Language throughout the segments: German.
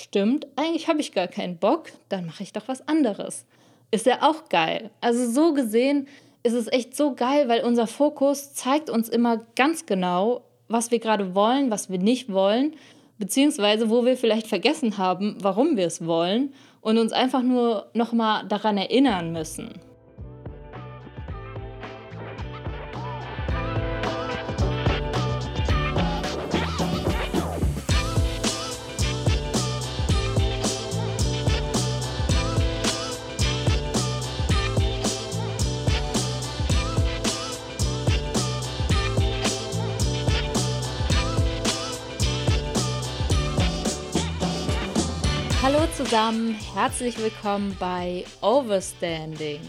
stimmt, eigentlich habe ich gar keinen Bock, dann mache ich doch was anderes. Ist ja auch geil. Also so gesehen ist es echt so geil, weil unser Fokus zeigt uns immer ganz genau, was wir gerade wollen, was wir nicht wollen, beziehungsweise wo wir vielleicht vergessen haben, warum wir es wollen und uns einfach nur nochmal daran erinnern müssen. Hallo zusammen, herzlich willkommen bei Overstanding.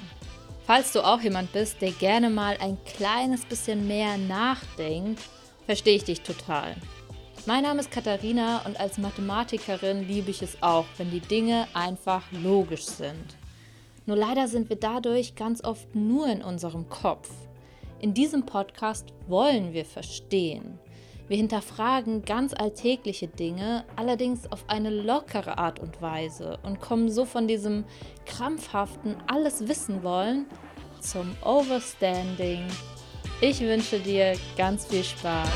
Falls du auch jemand bist, der gerne mal ein kleines bisschen mehr nachdenkt, verstehe ich dich total. Mein Name ist Katharina und als Mathematikerin liebe ich es auch, wenn die Dinge einfach logisch sind. Nur leider sind wir dadurch ganz oft nur in unserem Kopf. In diesem Podcast wollen wir verstehen. Wir hinterfragen ganz alltägliche Dinge, allerdings auf eine lockere Art und Weise und kommen so von diesem krampfhaften alles wissen wollen zum Overstanding. Ich wünsche dir ganz viel Spaß.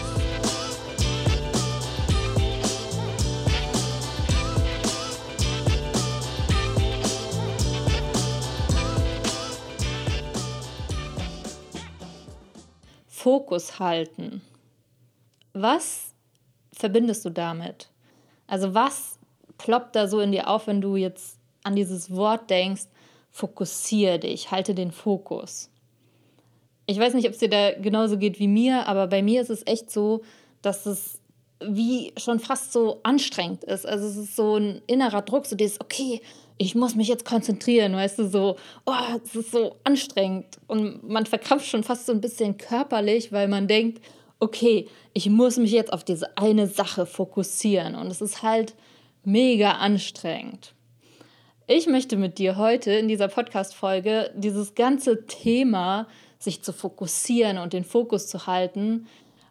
Fokus halten. Was verbindest du damit? Also was ploppt da so in dir auf, wenn du jetzt an dieses Wort denkst, fokussiere dich, halte den Fokus. Ich weiß nicht, ob es dir da genauso geht wie mir, aber bei mir ist es echt so, dass es wie schon fast so anstrengend ist. Also es ist so ein innerer Druck, so dieses, okay, ich muss mich jetzt konzentrieren, weißt du, so, oh, es ist so anstrengend. Und man verkrampft schon fast so ein bisschen körperlich, weil man denkt, okay, ich muss mich jetzt auf diese eine Sache fokussieren und es ist halt mega anstrengend. Ich möchte mit dir heute in dieser Podcast-Folge dieses ganze Thema, sich zu fokussieren und den Fokus zu halten,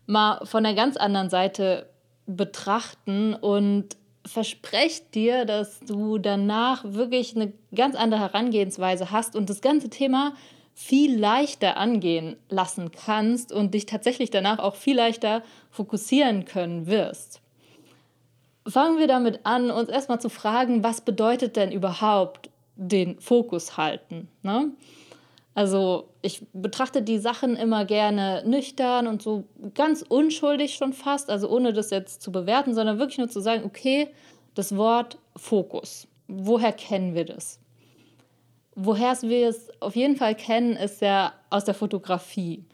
mal von einer ganz anderen Seite betrachten und versprecht dir, dass du danach wirklich eine ganz andere Herangehensweise hast und das ganze Thema viel leichter angehen lassen kannst und dich tatsächlich danach auch viel leichter fokussieren können wirst. Fangen wir damit an, uns erstmal zu fragen, was bedeutet denn überhaupt den Fokus halten? Ne? Also ich betrachte die Sachen immer gerne nüchtern und so ganz unschuldig schon fast, also ohne das jetzt zu bewerten, sondern wirklich nur zu sagen, okay, das Wort Fokus, woher kennen wir das? Woher wir es auf jeden Fall kennen, ist ja aus der Fotografie.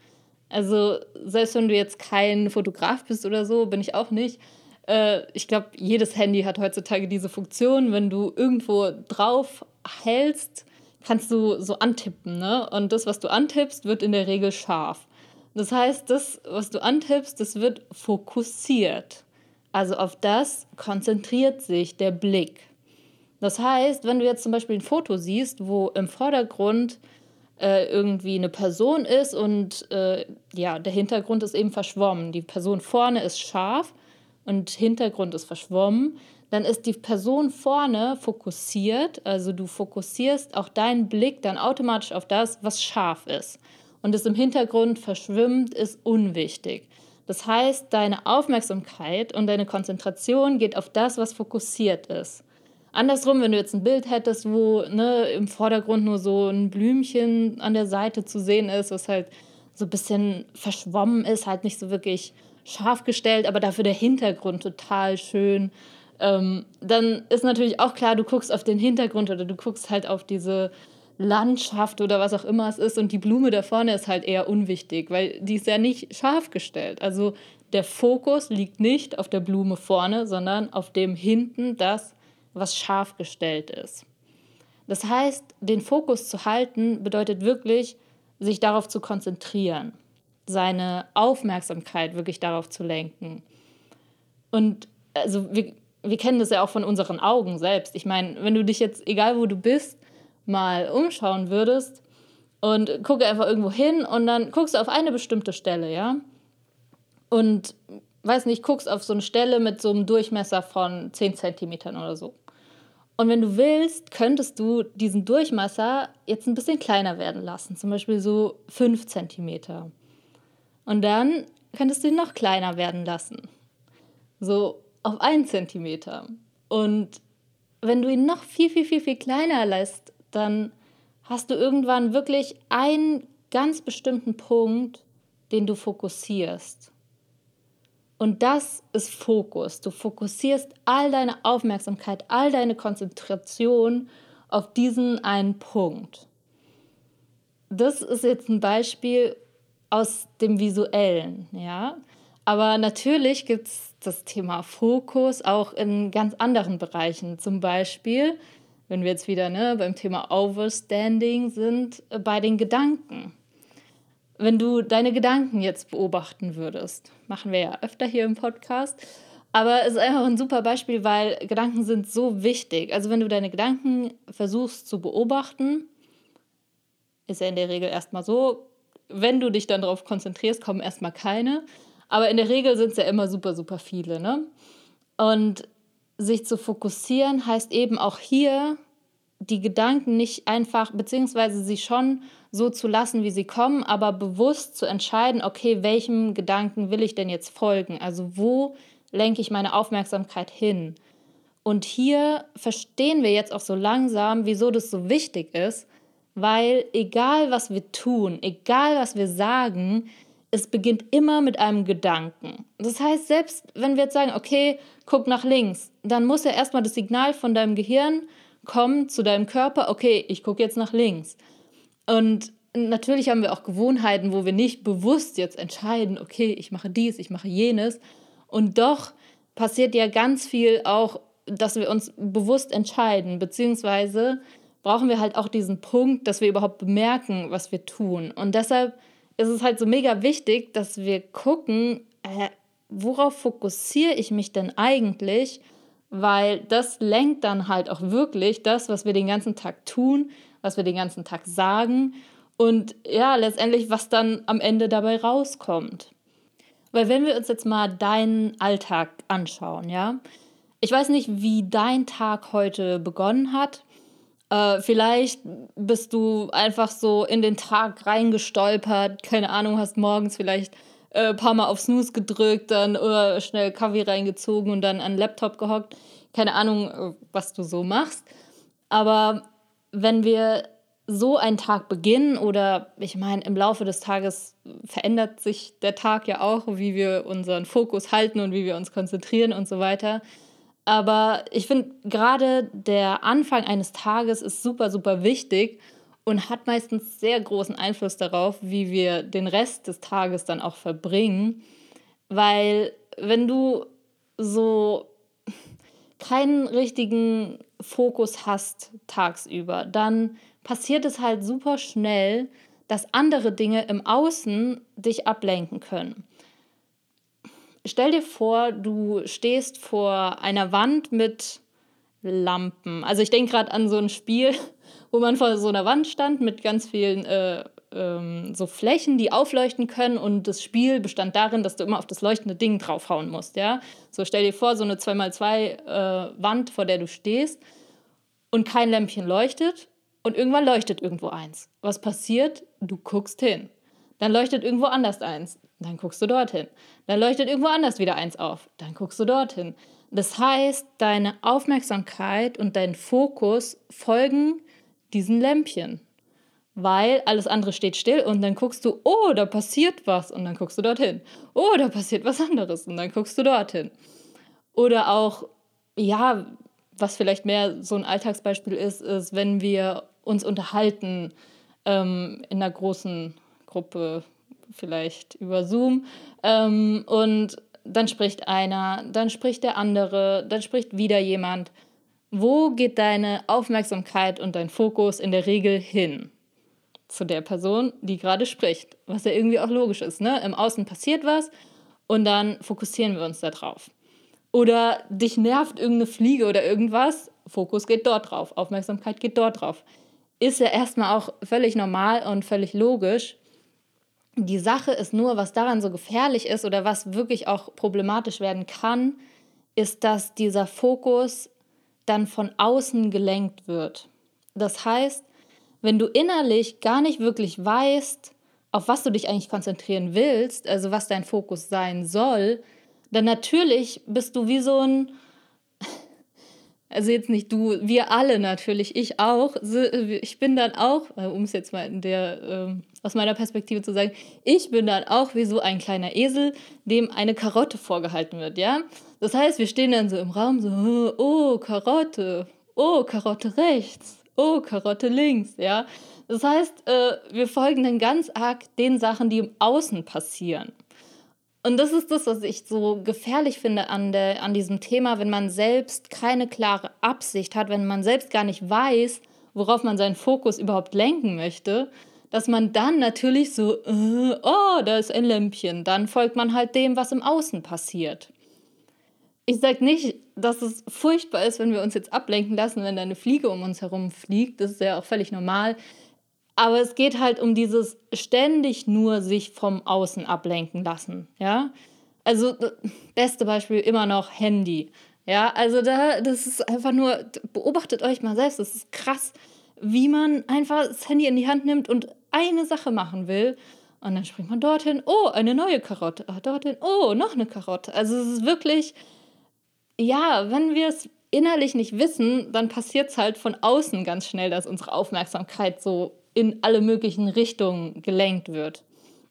Also selbst wenn du jetzt kein Fotograf bist oder so, bin ich auch nicht. Äh, ich glaube, jedes Handy hat heutzutage diese Funktion. Wenn du irgendwo drauf hältst, kannst du so antippen. Ne? Und das, was du antippst, wird in der Regel scharf. Das heißt, das, was du antippst, das wird fokussiert. Also auf das konzentriert sich der Blick. Das heißt, wenn du jetzt zum Beispiel ein Foto siehst, wo im Vordergrund äh, irgendwie eine Person ist und äh, ja, der Hintergrund ist eben verschwommen. Die Person vorne ist scharf und Hintergrund ist verschwommen. Dann ist die Person vorne fokussiert, also du fokussierst auch deinen Blick dann automatisch auf das, was scharf ist. Und es im Hintergrund verschwimmt, ist unwichtig. Das heißt, deine Aufmerksamkeit und deine Konzentration geht auf das, was fokussiert ist. Andersrum, wenn du jetzt ein Bild hättest, wo ne, im Vordergrund nur so ein Blümchen an der Seite zu sehen ist, was halt so ein bisschen verschwommen ist, halt nicht so wirklich scharf gestellt, aber dafür der Hintergrund total schön. Ähm, dann ist natürlich auch klar, du guckst auf den Hintergrund oder du guckst halt auf diese Landschaft oder was auch immer es ist und die Blume da vorne ist halt eher unwichtig, weil die ist ja nicht scharf gestellt. Also der Fokus liegt nicht auf der Blume vorne, sondern auf dem hinten, das was scharf gestellt ist. Das heißt, den Fokus zu halten bedeutet wirklich, sich darauf zu konzentrieren, seine Aufmerksamkeit wirklich darauf zu lenken. Und also wir, wir kennen das ja auch von unseren Augen selbst. Ich meine, wenn du dich jetzt, egal wo du bist, mal umschauen würdest und gucke einfach irgendwo hin und dann guckst du auf eine bestimmte Stelle, ja? Und weiß nicht, guckst auf so eine Stelle mit so einem Durchmesser von 10 Zentimetern oder so. Und wenn du willst, könntest du diesen Durchmesser jetzt ein bisschen kleiner werden lassen, zum Beispiel so 5 Zentimeter. Und dann könntest du ihn noch kleiner werden lassen, so auf 1 Zentimeter. Und wenn du ihn noch viel, viel, viel, viel kleiner lässt, dann hast du irgendwann wirklich einen ganz bestimmten Punkt, den du fokussierst. Und das ist Fokus. Du fokussierst all deine Aufmerksamkeit, all deine Konzentration auf diesen einen Punkt. Das ist jetzt ein Beispiel aus dem Visuellen, ja. Aber natürlich gibt es das Thema Fokus auch in ganz anderen Bereichen. Zum Beispiel, wenn wir jetzt wieder ne, beim Thema Overstanding sind, äh, bei den Gedanken wenn du deine Gedanken jetzt beobachten würdest, machen wir ja öfter hier im Podcast, aber es ist einfach ein super Beispiel, weil Gedanken sind so wichtig. Also wenn du deine Gedanken versuchst zu beobachten, ist ja in der Regel erstmal so, wenn du dich dann darauf konzentrierst, kommen erstmal keine. Aber in der Regel sind es ja immer super, super viele. Ne? Und sich zu fokussieren heißt eben auch hier die Gedanken nicht einfach, beziehungsweise sie schon so zu lassen, wie sie kommen, aber bewusst zu entscheiden, okay, welchem Gedanken will ich denn jetzt folgen? Also wo lenke ich meine Aufmerksamkeit hin? Und hier verstehen wir jetzt auch so langsam, wieso das so wichtig ist, weil egal was wir tun, egal was wir sagen, es beginnt immer mit einem Gedanken. Das heißt, selbst wenn wir jetzt sagen, okay, guck nach links, dann muss ja erstmal das Signal von deinem Gehirn komm zu deinem Körper, okay, ich gucke jetzt nach links. Und natürlich haben wir auch Gewohnheiten, wo wir nicht bewusst jetzt entscheiden, okay, ich mache dies, ich mache jenes. Und doch passiert ja ganz viel auch, dass wir uns bewusst entscheiden, beziehungsweise brauchen wir halt auch diesen Punkt, dass wir überhaupt bemerken, was wir tun. Und deshalb ist es halt so mega wichtig, dass wir gucken, äh, worauf fokussiere ich mich denn eigentlich? Weil das lenkt dann halt auch wirklich das, was wir den ganzen Tag tun, was wir den ganzen Tag sagen und ja, letztendlich, was dann am Ende dabei rauskommt. Weil wenn wir uns jetzt mal deinen Alltag anschauen, ja, ich weiß nicht, wie dein Tag heute begonnen hat. Äh, vielleicht bist du einfach so in den Tag reingestolpert, keine Ahnung, hast morgens vielleicht äh, paar Mal auf Snooze gedrückt, dann oder schnell Kaffee reingezogen und dann an den Laptop gehockt. Keine Ahnung, äh, was du so machst. Aber wenn wir so einen Tag beginnen oder ich meine, im Laufe des Tages verändert sich der Tag ja auch, wie wir unseren Fokus halten und wie wir uns konzentrieren und so weiter. Aber ich finde, gerade der Anfang eines Tages ist super, super wichtig und hat meistens sehr großen Einfluss darauf, wie wir den Rest des Tages dann auch verbringen. Weil wenn du so keinen richtigen Fokus hast tagsüber, dann passiert es halt super schnell, dass andere Dinge im Außen dich ablenken können. Stell dir vor, du stehst vor einer Wand mit Lampen. Also ich denke gerade an so ein Spiel, wo man vor so einer Wand stand mit ganz vielen äh, ähm, so Flächen, die aufleuchten können und das Spiel bestand darin, dass du immer auf das leuchtende Ding draufhauen musst, ja. So stell dir vor, so eine 2x2 äh, Wand, vor der du stehst und kein Lämpchen leuchtet und irgendwann leuchtet irgendwo eins. Was passiert? Du guckst hin. Dann leuchtet irgendwo anders eins. Dann guckst du dorthin. Dann leuchtet irgendwo anders wieder eins auf. Dann guckst du dorthin. Das heißt, deine Aufmerksamkeit und dein Fokus folgen diesen Lämpchen. Weil alles andere steht still und dann guckst du, oh, da passiert was und dann guckst du dorthin. Oh, da passiert was anderes und dann guckst du dorthin. Oder auch, ja, was vielleicht mehr so ein Alltagsbeispiel ist, ist, wenn wir uns unterhalten ähm, in einer großen Gruppe, vielleicht über Zoom, ähm, und dann spricht einer, dann spricht der andere, dann spricht wieder jemand. Wo geht deine Aufmerksamkeit und dein Fokus in der Regel hin? Zu der Person, die gerade spricht, was ja irgendwie auch logisch ist. Ne? Im Außen passiert was und dann fokussieren wir uns darauf. Oder dich nervt irgendeine Fliege oder irgendwas, Fokus geht dort drauf, Aufmerksamkeit geht dort drauf. Ist ja erstmal auch völlig normal und völlig logisch. Die Sache ist nur, was daran so gefährlich ist oder was wirklich auch problematisch werden kann, ist, dass dieser Fokus dann von außen gelenkt wird. Das heißt, wenn du innerlich gar nicht wirklich weißt, auf was du dich eigentlich konzentrieren willst, also was dein Fokus sein soll, dann natürlich bist du wie so ein, also jetzt nicht du, wir alle natürlich, ich auch, ich bin dann auch, äh, um es jetzt mal in der, ähm, aus meiner Perspektive zu sagen, ich bin dann auch wie so ein kleiner Esel, dem eine Karotte vorgehalten wird, ja. Das heißt, wir stehen dann so im Raum so, oh, Karotte, oh, Karotte rechts, oh, Karotte links, ja. Das heißt, äh, wir folgen dann ganz arg den Sachen, die im Außen passieren. Und das ist das, was ich so gefährlich finde an, der, an diesem Thema, wenn man selbst keine klare Absicht hat, wenn man selbst gar nicht weiß, worauf man seinen Fokus überhaupt lenken möchte, dass man dann natürlich so, äh, oh, da ist ein Lämpchen, dann folgt man halt dem, was im Außen passiert. Ich sage nicht, dass es furchtbar ist, wenn wir uns jetzt ablenken lassen, wenn da eine Fliege um uns herum fliegt. Das ist ja auch völlig normal. Aber es geht halt um dieses ständig nur sich vom Außen ablenken lassen, ja. Also beste Beispiel immer noch Handy. Ja, also da, das ist einfach nur, beobachtet euch mal selbst, das ist krass, wie man einfach das Handy in die Hand nimmt und eine Sache machen will. Und dann springt man dorthin, oh, eine neue Karotte, ah, dorthin, oh, noch eine Karotte. Also es ist wirklich, ja, wenn wir es innerlich nicht wissen, dann passiert es halt von außen ganz schnell, dass unsere Aufmerksamkeit so in alle möglichen Richtungen gelenkt wird.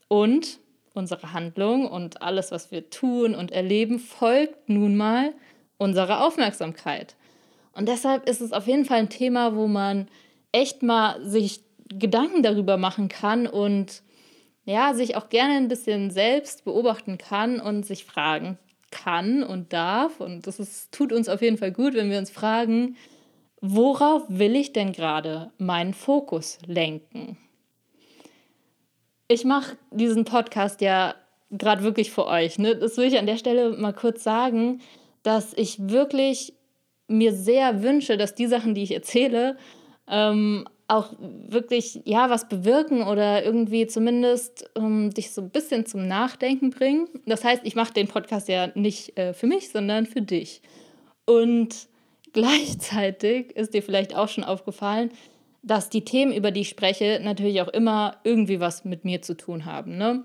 Und unsere Handlung und alles, was wir tun und erleben, folgt nun mal unserer Aufmerksamkeit. Und deshalb ist es auf jeden Fall ein Thema, wo man echt mal sich Gedanken darüber machen kann und ja, sich auch gerne ein bisschen selbst beobachten kann und sich fragen kann und darf. Und das ist, tut uns auf jeden Fall gut, wenn wir uns fragen, worauf will ich denn gerade meinen Fokus lenken? Ich mache diesen Podcast ja gerade wirklich für euch. Ne? Das will ich an der Stelle mal kurz sagen, dass ich wirklich mir sehr wünsche, dass die Sachen, die ich erzähle, ähm, auch wirklich ja was bewirken oder irgendwie zumindest ähm, dich so ein bisschen zum Nachdenken bringen. Das heißt, ich mache den Podcast ja nicht äh, für mich, sondern für dich. Und Gleichzeitig ist dir vielleicht auch schon aufgefallen, dass die Themen, über die ich spreche, natürlich auch immer irgendwie was mit mir zu tun haben. Ne?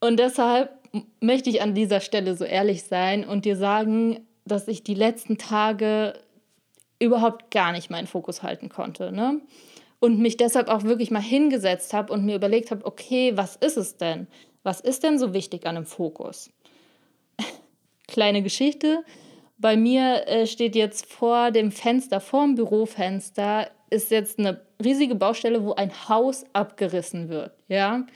Und deshalb möchte ich an dieser Stelle so ehrlich sein und dir sagen, dass ich die letzten Tage überhaupt gar nicht meinen Fokus halten konnte. Ne? Und mich deshalb auch wirklich mal hingesetzt habe und mir überlegt habe, okay, was ist es denn? Was ist denn so wichtig an einem Fokus? Kleine Geschichte. Bei mir äh, steht jetzt vor dem Fenster, vor dem Bürofenster, ist jetzt eine riesige Baustelle, wo ein Haus abgerissen wird. Ja.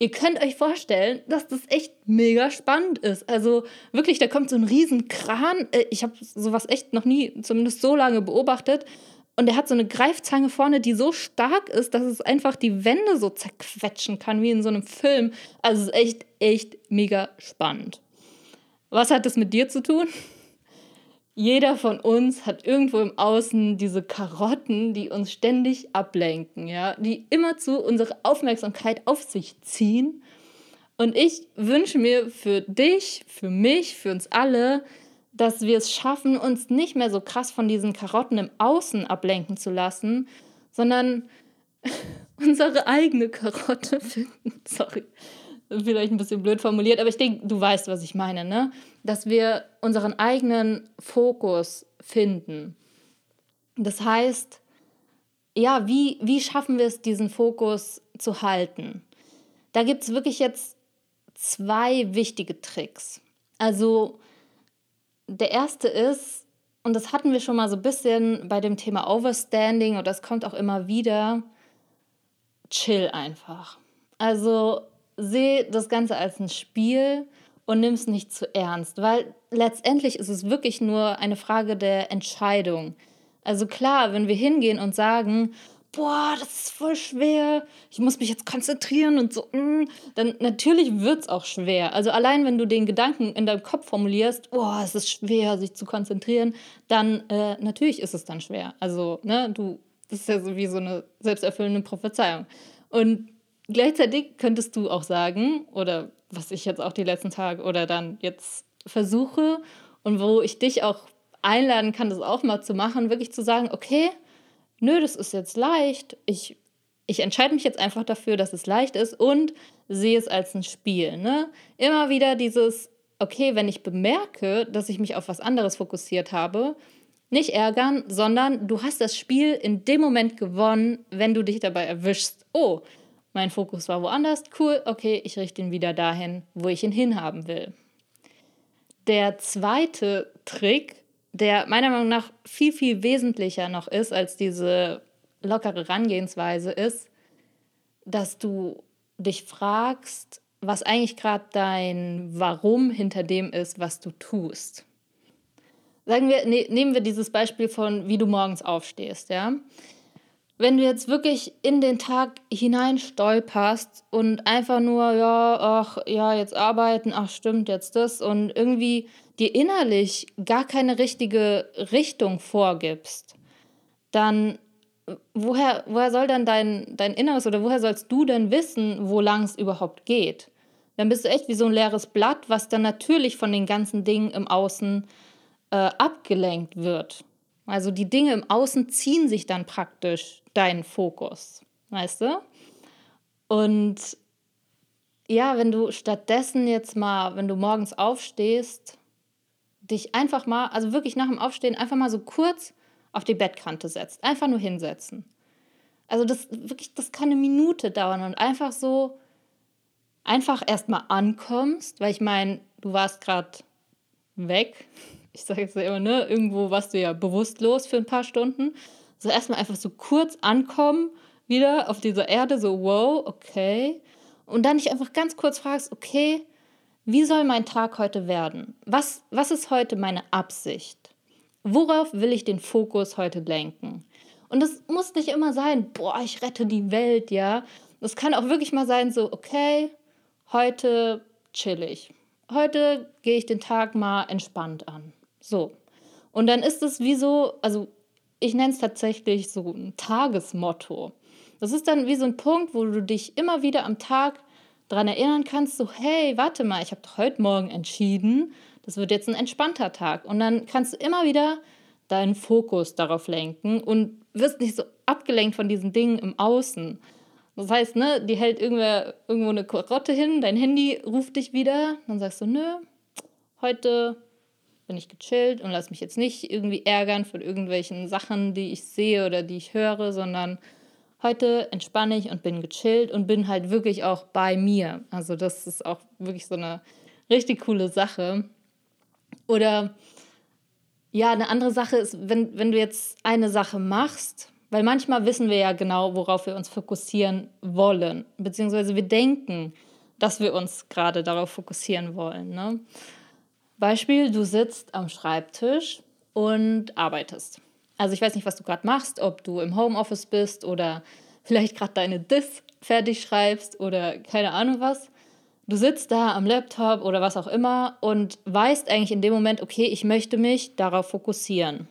Ihr könnt euch vorstellen, dass das echt mega spannend ist. Also wirklich, da kommt so ein riesen Kran. Äh, ich habe sowas echt noch nie, zumindest so lange beobachtet. Und der hat so eine Greifzange vorne, die so stark ist, dass es einfach die Wände so zerquetschen kann, wie in so einem Film. Also es ist echt, echt mega spannend. Was hat das mit dir zu tun? Jeder von uns hat irgendwo im Außen diese Karotten, die uns ständig ablenken, ja, die immerzu unsere Aufmerksamkeit auf sich ziehen. Und ich wünsche mir für dich, für mich, für uns alle, dass wir es schaffen, uns nicht mehr so krass von diesen Karotten im Außen ablenken zu lassen, sondern unsere eigene Karotte finden. Sorry, vielleicht ein bisschen blöd formuliert, aber ich denke, du weißt, was ich meine, ne? Dass wir unseren eigenen Fokus finden. Das heißt, ja, wie, wie schaffen wir es, diesen Fokus zu halten? Da gibt es wirklich jetzt zwei wichtige Tricks. Also der erste ist, und das hatten wir schon mal so ein bisschen bei dem Thema Overstanding und das kommt auch immer wieder, chill einfach. Also sehe das Ganze als ein Spiel und nimm es nicht zu ernst, weil letztendlich ist es wirklich nur eine Frage der Entscheidung. Also klar, wenn wir hingehen und sagen, boah, das ist voll schwer, ich muss mich jetzt konzentrieren und so, mm, dann natürlich wird es auch schwer. Also allein wenn du den Gedanken in deinem Kopf formulierst, boah, es ist schwer, sich zu konzentrieren, dann äh, natürlich ist es dann schwer. Also, ne, du, das ist ja so wie so eine selbsterfüllende Prophezeiung. Und gleichzeitig könntest du auch sagen, oder was ich jetzt auch die letzten Tage oder dann jetzt versuche und wo ich dich auch einladen kann, das auch mal zu machen, wirklich zu sagen, okay, nö, das ist jetzt leicht. Ich, ich entscheide mich jetzt einfach dafür, dass es leicht ist und sehe es als ein Spiel. Ne? Immer wieder dieses, okay, wenn ich bemerke, dass ich mich auf was anderes fokussiert habe, nicht ärgern, sondern du hast das Spiel in dem Moment gewonnen, wenn du dich dabei erwischst. Oh, mein Fokus war woanders. Cool, okay, ich richte ihn wieder dahin, wo ich ihn hinhaben will. Der zweite Trick, der meiner Meinung nach viel, viel wesentlicher noch ist als diese lockere Herangehensweise, ist, dass du dich fragst, was eigentlich gerade dein Warum hinter dem ist, was du tust. Sagen wir, ne, nehmen wir dieses Beispiel von, wie du morgens aufstehst, ja. Wenn du jetzt wirklich in den Tag hinein stolperst und einfach nur, ja, ach, ja, jetzt arbeiten, ach, stimmt, jetzt das und irgendwie dir innerlich gar keine richtige Richtung vorgibst, dann woher, woher soll dann dein, dein Inneres oder woher sollst du denn wissen, wo lang es überhaupt geht? Dann bist du echt wie so ein leeres Blatt, was dann natürlich von den ganzen Dingen im Außen äh, abgelenkt wird. Also die Dinge im Außen ziehen sich dann praktisch deinen Fokus, weißt du? Und ja, wenn du stattdessen jetzt mal, wenn du morgens aufstehst, dich einfach mal, also wirklich nach dem Aufstehen, einfach mal so kurz auf die Bettkante setzt. Einfach nur hinsetzen. Also das wirklich, das kann eine Minute dauern und einfach so, einfach erstmal ankommst, weil ich meine, du warst gerade weg. Ich sage jetzt immer, ne, irgendwo warst du ja bewusstlos für ein paar Stunden. So erstmal einfach so kurz ankommen, wieder auf dieser Erde, so wow, okay. Und dann dich einfach ganz kurz fragst, okay, wie soll mein Tag heute werden? Was, was ist heute meine Absicht? Worauf will ich den Fokus heute lenken? Und das muss nicht immer sein, boah, ich rette die Welt, ja. Das kann auch wirklich mal sein, so, okay, heute chill ich. Heute gehe ich den Tag mal entspannt an. So. Und dann ist es wie so, also ich nenne es tatsächlich so ein Tagesmotto. Das ist dann wie so ein Punkt, wo du dich immer wieder am Tag daran erinnern kannst, so, hey, warte mal, ich habe heute Morgen entschieden, das wird jetzt ein entspannter Tag. Und dann kannst du immer wieder deinen Fokus darauf lenken und wirst nicht so abgelenkt von diesen Dingen im Außen. Das heißt, ne, die hält irgendwer, irgendwo eine Karotte hin, dein Handy ruft dich wieder, dann sagst du, nö, heute bin ich gechillt und lass mich jetzt nicht irgendwie ärgern von irgendwelchen Sachen, die ich sehe oder die ich höre, sondern heute entspanne ich und bin gechillt und bin halt wirklich auch bei mir. Also das ist auch wirklich so eine richtig coole Sache. Oder ja, eine andere Sache ist, wenn, wenn du jetzt eine Sache machst, weil manchmal wissen wir ja genau, worauf wir uns fokussieren wollen, beziehungsweise wir denken, dass wir uns gerade darauf fokussieren wollen. Ne? Beispiel, du sitzt am Schreibtisch und arbeitest. Also ich weiß nicht, was du gerade machst, ob du im Homeoffice bist oder vielleicht gerade deine Dis fertig schreibst oder keine Ahnung was. Du sitzt da am Laptop oder was auch immer und weißt eigentlich in dem Moment, okay, ich möchte mich darauf fokussieren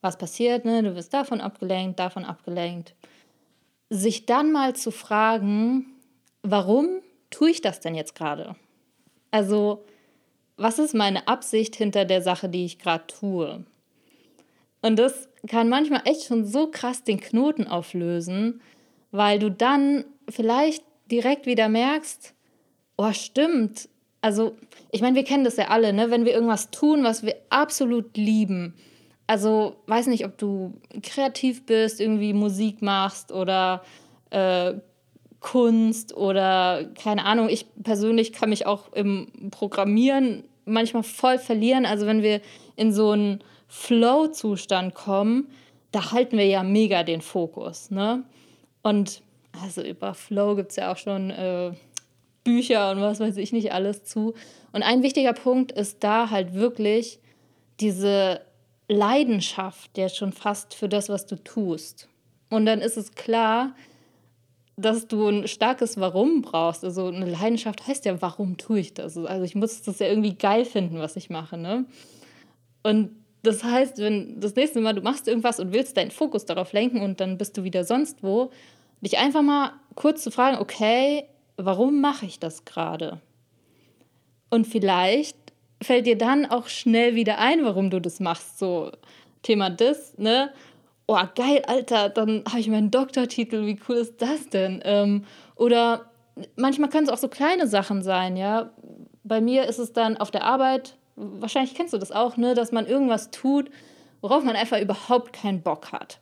was passiert, ne? du wirst davon abgelenkt, davon abgelenkt. Sich dann mal zu fragen, warum tue ich das denn jetzt gerade? Also, was ist meine Absicht hinter der Sache, die ich gerade tue? Und das kann manchmal echt schon so krass den Knoten auflösen, weil du dann vielleicht direkt wieder merkst, oh stimmt, also ich meine, wir kennen das ja alle, ne? wenn wir irgendwas tun, was wir absolut lieben, also weiß nicht, ob du kreativ bist, irgendwie Musik machst oder äh, Kunst oder keine Ahnung. Ich persönlich kann mich auch im Programmieren manchmal voll verlieren. Also wenn wir in so einen Flow-Zustand kommen, da halten wir ja mega den Fokus. Ne? Und also über Flow gibt es ja auch schon äh, Bücher und was weiß ich nicht alles zu. Und ein wichtiger Punkt ist da halt wirklich diese Leidenschaft ja schon fast für das, was du tust. Und dann ist es klar, dass du ein starkes Warum brauchst. Also eine Leidenschaft heißt ja, warum tue ich das? Also ich muss das ja irgendwie geil finden, was ich mache. Ne? Und das heißt, wenn das nächste Mal du machst irgendwas und willst deinen Fokus darauf lenken und dann bist du wieder sonst wo, dich einfach mal kurz zu fragen, okay, warum mache ich das gerade? Und vielleicht fällt dir dann auch schnell wieder ein, warum du das machst. So, Thema das, ne? Oh, geil, Alter, dann habe ich meinen Doktortitel, wie cool ist das denn? Ähm, oder manchmal können es auch so kleine Sachen sein, ja. Bei mir ist es dann auf der Arbeit, wahrscheinlich kennst du das auch, ne, dass man irgendwas tut, worauf man einfach überhaupt keinen Bock hat.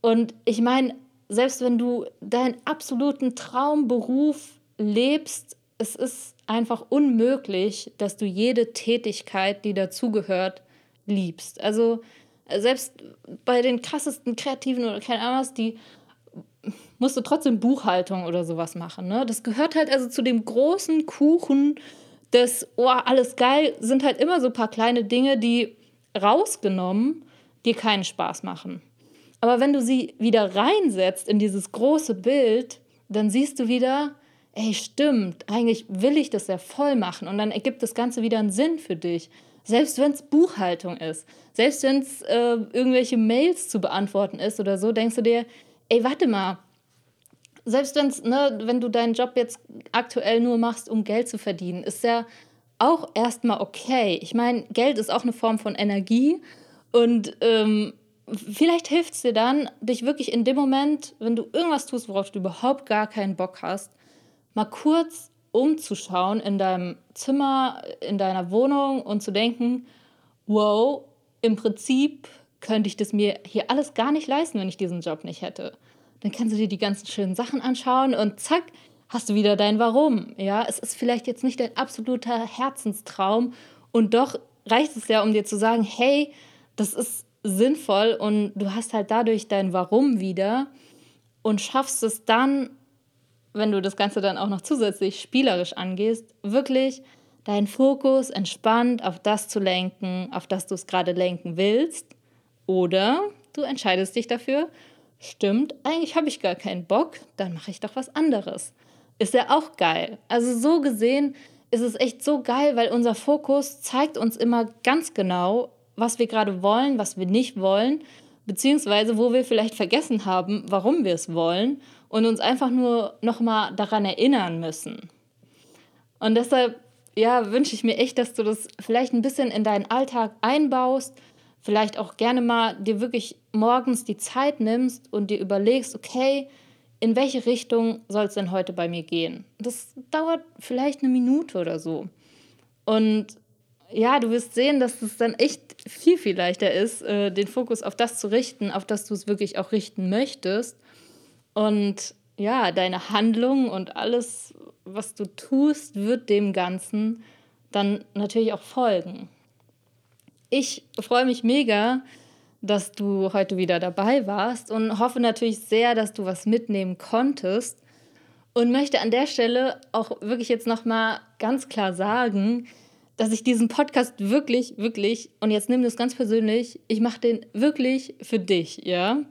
Und ich meine, selbst wenn du deinen absoluten Traumberuf lebst, es ist einfach unmöglich, dass du jede Tätigkeit, die dazugehört, liebst. Also selbst bei den krassesten Kreativen oder keine Ahnung was, die musst du trotzdem Buchhaltung oder sowas machen. Ne? Das gehört halt also zu dem großen Kuchen des, oh, alles geil, sind halt immer so ein paar kleine Dinge, die rausgenommen dir keinen Spaß machen. Aber wenn du sie wieder reinsetzt in dieses große Bild, dann siehst du wieder, ey, stimmt, eigentlich will ich das ja voll machen und dann ergibt das Ganze wieder einen Sinn für dich. Selbst wenn es Buchhaltung ist, selbst wenn es äh, irgendwelche Mails zu beantworten ist oder so, denkst du dir, ey, warte mal, selbst wenn's, ne, wenn du deinen Job jetzt aktuell nur machst, um Geld zu verdienen, ist ja auch erstmal okay. Ich meine, Geld ist auch eine Form von Energie und ähm, vielleicht hilft es dir dann, dich wirklich in dem Moment, wenn du irgendwas tust, worauf du überhaupt gar keinen Bock hast, mal kurz umzuschauen in deinem Zimmer, in deiner Wohnung und zu denken, wow, im Prinzip könnte ich das mir hier alles gar nicht leisten, wenn ich diesen Job nicht hätte. Dann kannst du dir die ganzen schönen Sachen anschauen und zack, hast du wieder dein Warum. Ja, es ist vielleicht jetzt nicht dein absoluter Herzenstraum und doch reicht es ja, um dir zu sagen, hey, das ist sinnvoll und du hast halt dadurch dein Warum wieder und schaffst es dann, wenn du das Ganze dann auch noch zusätzlich spielerisch angehst, wirklich deinen Fokus entspannt auf das zu lenken, auf das du es gerade lenken willst. Oder du entscheidest dich dafür, stimmt, eigentlich habe ich gar keinen Bock, dann mache ich doch was anderes. Ist ja auch geil. Also so gesehen ist es echt so geil, weil unser Fokus zeigt uns immer ganz genau, was wir gerade wollen, was wir nicht wollen, beziehungsweise wo wir vielleicht vergessen haben, warum wir es wollen und uns einfach nur nochmal daran erinnern müssen. Und deshalb, ja, wünsche ich mir echt, dass du das vielleicht ein bisschen in deinen Alltag einbaust, vielleicht auch gerne mal dir wirklich morgens die Zeit nimmst und dir überlegst, okay, in welche Richtung soll es denn heute bei mir gehen? Das dauert vielleicht eine Minute oder so. Und ja, du wirst sehen, dass es dann echt viel, viel leichter ist, äh, den Fokus auf das zu richten, auf das du es wirklich auch richten möchtest. Und ja, deine Handlung und alles, was du tust, wird dem Ganzen dann natürlich auch folgen. Ich freue mich mega, dass du heute wieder dabei warst und hoffe natürlich sehr, dass du was mitnehmen konntest und möchte an der Stelle auch wirklich jetzt noch mal ganz klar sagen, dass ich diesen Podcast wirklich, wirklich, und jetzt nimm das ganz persönlich, ich mache den wirklich für dich, ja.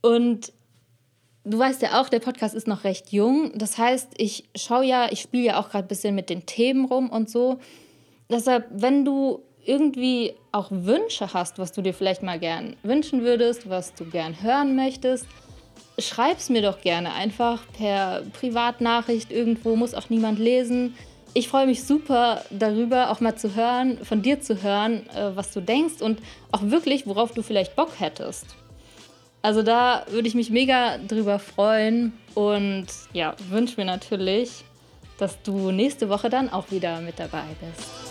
Und du weißt ja auch, der Podcast ist noch recht jung. Das heißt, ich schaue ja, ich spiele ja auch gerade ein bisschen mit den Themen rum und so. Deshalb, wenn du irgendwie auch Wünsche hast, was du dir vielleicht mal gern wünschen würdest, was du gern hören möchtest, schreib's mir doch gerne einfach per Privatnachricht irgendwo, muss auch niemand lesen ich freue mich super darüber, auch mal zu hören, von dir zu hören, äh, was du denkst und auch wirklich, worauf du vielleicht Bock hättest. Also da würde ich mich mega drüber freuen und ja, wünsche mir natürlich, dass du nächste Woche dann auch wieder mit dabei bist.